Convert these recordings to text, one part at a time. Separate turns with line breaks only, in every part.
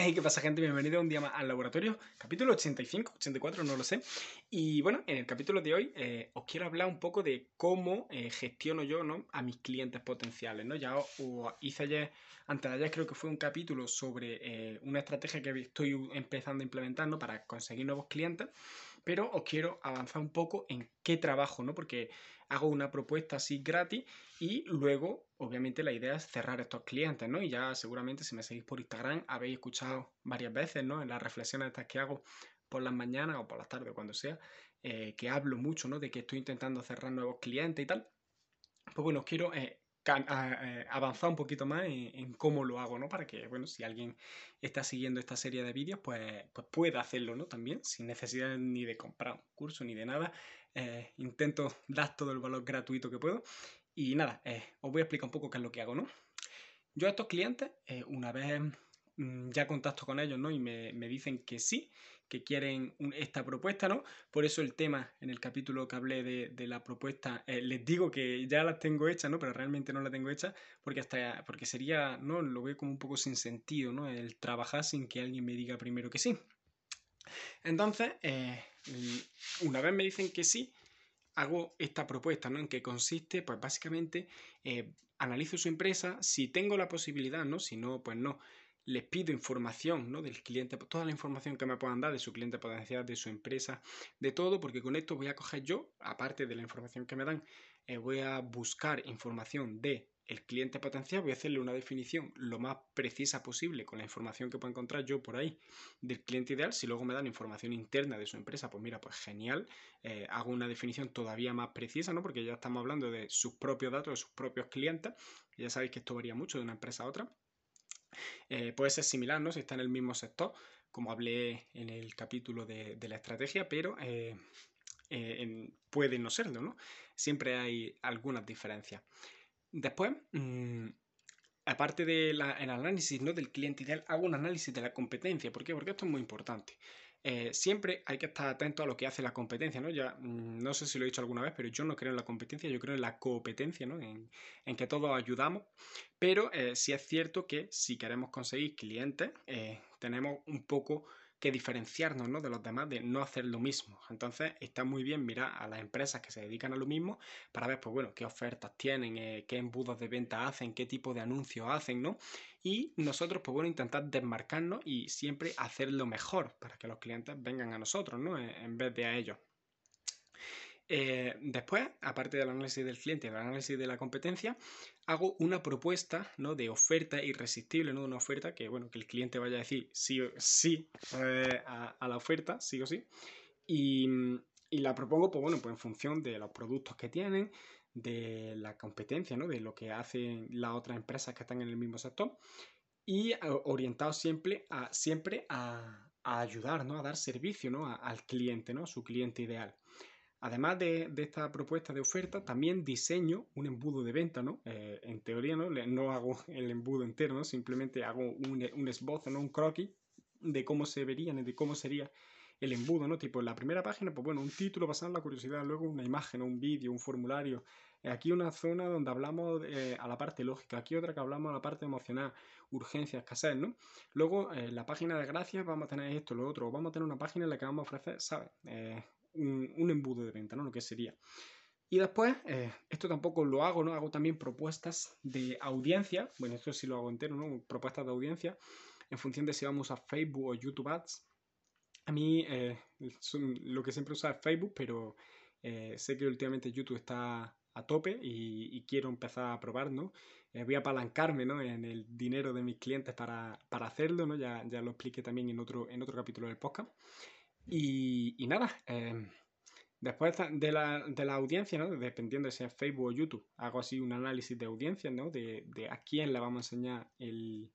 ¿Qué pasa gente? Bienvenido un día más al laboratorio, capítulo 85, 84, no lo sé. Y bueno, en el capítulo de hoy eh, os quiero hablar un poco de cómo eh, gestiono yo ¿no? a mis clientes potenciales. ¿no? Ya os, hice ayer, antes de ayer creo que fue un capítulo sobre eh, una estrategia que estoy empezando a implementar para conseguir nuevos clientes, pero os quiero avanzar un poco en qué trabajo, ¿no? porque hago una propuesta así gratis y luego, obviamente, la idea es cerrar estos clientes, ¿no? Y ya seguramente si me seguís por Instagram habéis escuchado varias veces, ¿no? En las reflexiones estas que hago por las mañanas o por las tardes, cuando sea, eh, que hablo mucho, ¿no? De que estoy intentando cerrar nuevos clientes y tal. Pues bueno, quiero eh, eh, avanzar un poquito más en, cómo lo hago, ¿no? Para que, bueno, si alguien está siguiendo esta serie de vídeos, pues, pues pueda hacerlo, ¿no? También, sin necesidad ni de comprar un curso ni de nada. Eh, intento dar todo el valor gratuito que puedo. Y nada, eh, os voy a explicar un poco qué es lo que hago, ¿no? Yo a estos clientes, eh, una vez ya contacto con ellos, ¿no? Y me, dicen que sí, que quieren esta propuesta, ¿no? Por eso el tema en el capítulo que hablé de, la propuesta, les digo que ya las tengo hechas, ¿no? Pero realmente no la tengo hecha porque hasta porque sería, ¿no? Lo veo como un poco sin sentido, ¿no? El trabajar sin que alguien me diga primero que sí. Entonces, eh, una vez me dicen que sí, hago esta propuesta, ¿no? En que consiste, pues básicamente, eh, analizo su empresa, si tengo la posibilidad, ¿no? Si no, pues no. Les pido información, ¿no? Del cliente, toda la información que me puedan dar de su cliente potencial, de su empresa, de todo, porque con esto voy a coger yo, aparte de la información que me dan, eh, voy a buscar información de el cliente potencial, voy a hacerle una definición lo más precisa posible con la información que puedo encontrar yo por ahí del cliente ideal. Si luego me dan información interna de su empresa, pues mira, pues genial, eh, hago una definición todavía más precisa, ¿no? Porque ya estamos hablando de sus propios datos, de sus propios clientes. Ya sabéis que esto varía mucho de una empresa a otra. Eh, puede ser similar, ¿no? Si está en el mismo sector, como hablé en el capítulo de, la estrategia, pero eh, puede no serlo, ¿no? Siempre hay algunas diferencias. Después, mm, aparte del análisis ¿no? del cliente ideal, hago un análisis de la competencia. ¿Por qué? Porque esto es muy importante. Eh, siempre hay que estar atento a lo que hace la competencia, ¿no? Ya mm, no sé si lo he dicho alguna vez, pero yo no creo en la competencia, yo creo en la competencia, ¿no? En, que todos ayudamos. Pero eh, sí es cierto que si queremos conseguir clientes, eh, tenemos un poco que diferenciarnos ¿no? de los demás, de no hacer lo mismo. Entonces está muy bien mirar a las empresas que se dedican a lo mismo para ver, pues bueno, qué ofertas tienen, eh, qué embudos de venta hacen, qué tipo de anuncios hacen, ¿no? Y nosotros, pues bueno, intentar desmarcarnos y siempre hacer lo mejor para que los clientes vengan a nosotros, ¿no? En vez de a ellos. Eh, después, aparte del análisis del cliente y del análisis de la competencia, hago una propuesta ¿no? de oferta irresistible, ¿no? Una oferta que, bueno, que el cliente vaya a decir sí, sí eh, a, la oferta, sí o sí. Y, la propongo, pues bueno, pues en función de los productos que tienen, de la competencia, ¿no? De lo que hacen las otras empresas que están en el mismo sector. Y orientado siempre a, siempre a, ayudar, ¿no? A dar servicio, ¿no? al cliente, ¿no? Su cliente ideal. Además de, esta propuesta de oferta, también diseño un embudo de venta, ¿no? Eh, en teoría, ¿no? No hago el embudo entero, ¿no? Simplemente hago un, un esbozo, ¿no? Un croquis de cómo se verían, de cómo sería el embudo, ¿no? Tipo, en la primera página, pues bueno, un título basado en la curiosidad, luego una imagen, un vídeo, un formulario. Aquí una zona donde hablamos eh, a la parte lógica, aquí otra que hablamos a la parte emocional, urgencia, escasez, ¿no? Luego, en la página de gracias vamos a tener esto, lo otro, vamos a tener una página en la que vamos a ofrecer, ¿sabes? Eh, un, embudo de venta, ¿no? Lo que sería. Y después, eh, esto tampoco lo hago, ¿no? Hago también propuestas de audiencia. Bueno, esto sí lo hago entero, ¿no? Propuestas de audiencia en función de si vamos a Facebook o YouTube Ads. A mí eh, lo que siempre uso es Facebook, pero eh, sé que últimamente YouTube está a tope y, quiero empezar a probar, ¿no? voy a apalancarme ¿no? en el dinero de mis clientes para, hacerlo, ¿no? Ya, ya, lo expliqué también en otro, en otro capítulo del podcast. Y, nada, em, después de la, de la, audiencia, ¿no? dependiendo de si es Facebook o YouTube, hago así un análisis de audiencia, ¿no? de, de a quién le vamos a enseñar el,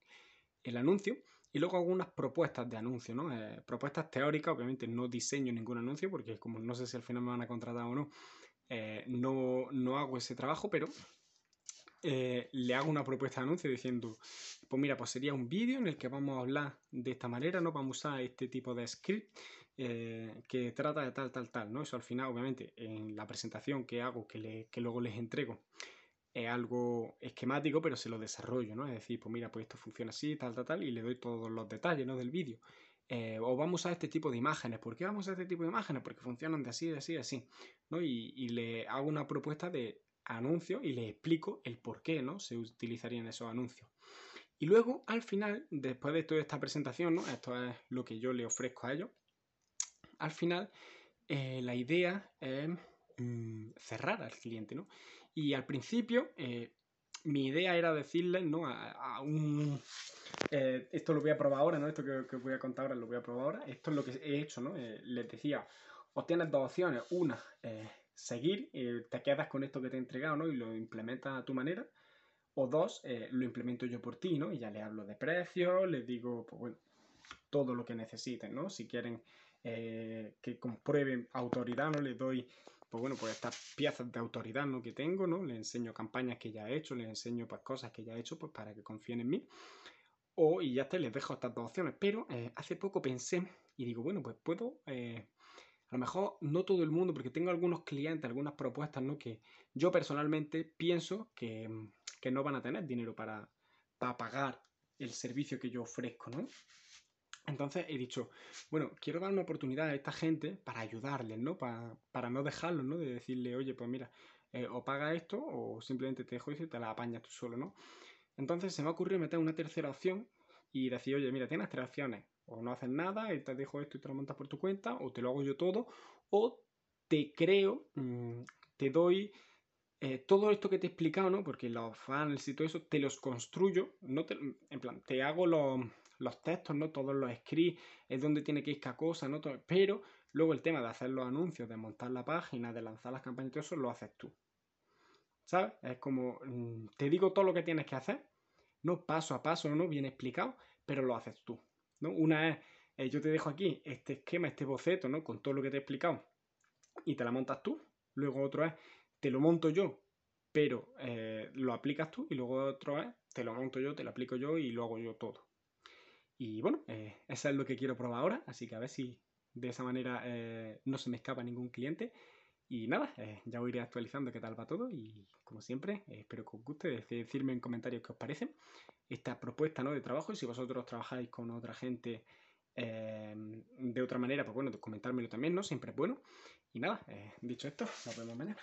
el anuncio. Y luego hago unas propuestas de anuncio, ¿no? Eh, propuestas teóricas, obviamente no diseño ningún anuncio, porque como no sé si al final me van a contratar o no, eh, no, no, hago ese trabajo, pero eh, le hago una propuesta de anuncio diciendo, pues mira, pues sería un vídeo en el que vamos a hablar de esta manera, no vamos a usar este tipo de script eh, que trata de tal, tal, tal, ¿no? Eso al final, obviamente, en la presentación que hago, que, le, que luego les entrego, es algo esquemático, pero se lo desarrollo, ¿no? Es decir, pues mira, pues esto funciona así, tal, tal, tal, y le doy todos los detalles, ¿no? Del vídeo. Eh, o vamos a este tipo de imágenes. ¿Por qué vamos a este tipo de imágenes? Porque funcionan de así, de así, de así. ¿no? Y, le hago una propuesta de anuncio y le explico el por qué ¿no? se utilizarían esos anuncios. Y luego, al final, después de toda esta presentación, ¿no? esto es lo que yo le ofrezco a ellos, al final eh, la idea es mm, cerrar al cliente. ¿no? Y al principio, eh, mi idea era decirles ¿no? a un eh, esto lo voy a probar ahora, ¿no? Esto que, os voy a contar ahora lo voy a probar ahora. Esto es lo que he hecho, ¿no? Les decía, os tienes dos opciones. Una, eh, seguir, te quedas con esto que te he entregado, ¿no? Y lo implementas a tu manera. O dos, lo implemento yo por ti, ¿no? Y ya les hablo de precios, les digo, pues todo lo que necesiten, ¿no? Si quieren que comprueben autoridad, ¿no? Les doy pues bueno, pues estas piezas de autoridad ¿no? que tengo, ¿no? Les enseño campañas que ya he hecho, les enseño pues, cosas que ya he hecho pues, para que confíen en mí. O, y ya está, les dejo estas dos opciones. Pero eh, hace poco pensé y digo, bueno, pues puedo, eh, a lo mejor no todo el mundo, porque tengo algunos clientes, algunas propuestas, ¿no? Que yo personalmente pienso que, no van a tener dinero para, para pagar el servicio que yo ofrezco, ¿no? Entonces he dicho, bueno, quiero dar una oportunidad a esta gente para ayudarles, ¿no? Para, para no dejarlos, ¿no? De decirle, oye, pues mira, eh, o paga esto o simplemente te dejo y te la apañas tú solo, ¿no? Entonces se me ocurrió meter una tercera opción y decir, oye, mira, tienes tres opciones. O no haces nada y te dejo esto y te lo montas por tu cuenta, o te lo hago yo todo, o te creo, mm, te doy eh, todo esto que te he explicado, ¿no? Porque los funnels y todo eso, te los construyo, no en plan, te hago los, los textos, ¿no? Todos los scripts, es donde tiene que ir cada cosa, ¿no? pero luego el tema de hacer los anuncios, de montar la página, de lanzar las campañas y todo eso, lo haces tú. ¿Sabes? Es como, mm, te digo todo lo que tienes que hacer, no paso a paso, no bien explicado, pero lo haces tú. ¿No? Una es, eh, yo te dejo aquí este esquema, este boceto, ¿no? Con todo lo que te he explicado y te la montas tú. Luego otro es, te lo monto yo, pero eh, lo aplicas tú. Y luego otro es, te lo monto yo, te lo aplico yo y lo hago yo todo. Y bueno, eh, eso es lo que quiero probar ahora, así que a ver si de esa manera no se me escapa ningún cliente. Y nada, ya os iré actualizando qué tal va todo y como siempre, espero que os guste, decirme en comentarios qué os parece esta propuesta ¿no? de trabajo y si vosotros trabajáis con otra gente eh, de otra manera, pues bueno, comentármelo también, ¿no? Siempre es bueno. Y nada, dicho esto, nos vemos mañana.